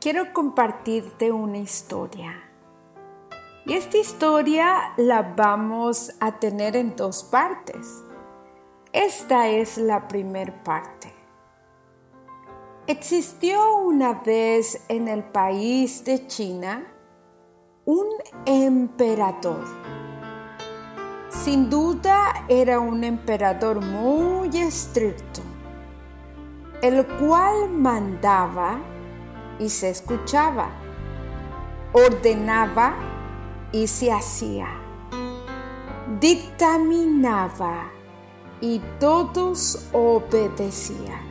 Quiero compartirte una historia. Y esta historia la vamos a tener en dos partes. Esta es la primera parte. Existió una vez en el país de China un emperador. Sin duda era un emperador muy estricto, el cual mandaba y se escuchaba, ordenaba y se hacía, dictaminaba y todos obedecían.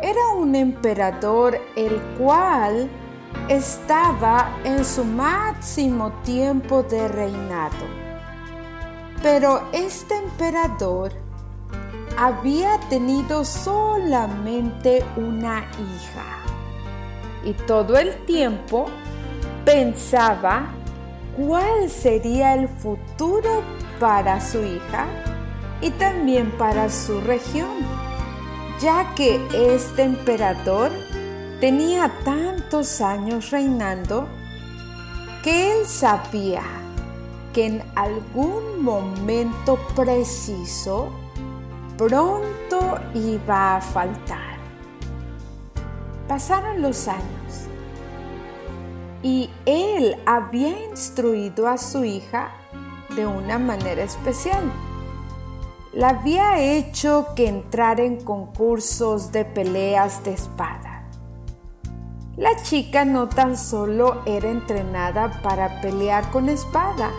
Era un emperador el cual estaba en su máximo tiempo de reinado. Pero este emperador había tenido solamente una hija y todo el tiempo pensaba cuál sería el futuro para su hija y también para su región, ya que este emperador tenía tantos años reinando que él sabía que en algún momento preciso pronto iba a faltar. Pasaron los años y él había instruido a su hija de una manera especial. La había hecho que entrara en concursos de peleas de espada. La chica no tan solo era entrenada para pelear con espada,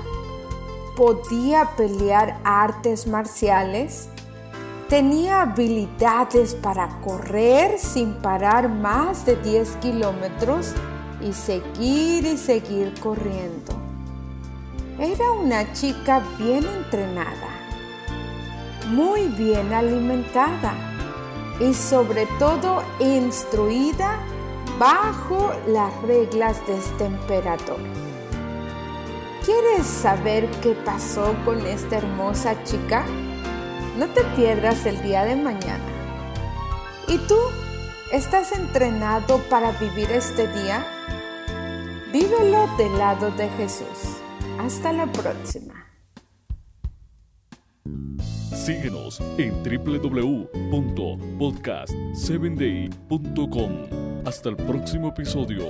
podía pelear artes marciales Tenía habilidades para correr sin parar más de 10 kilómetros y seguir y seguir corriendo. Era una chica bien entrenada, muy bien alimentada y sobre todo instruida bajo las reglas de este emperador. ¿Quieres saber qué pasó con esta hermosa chica? No te pierdas el día de mañana. ¿Y tú? ¿Estás entrenado para vivir este día? Vívelo del lado de Jesús. Hasta la próxima. Síguenos en www.podcast7day.com. Hasta el próximo episodio.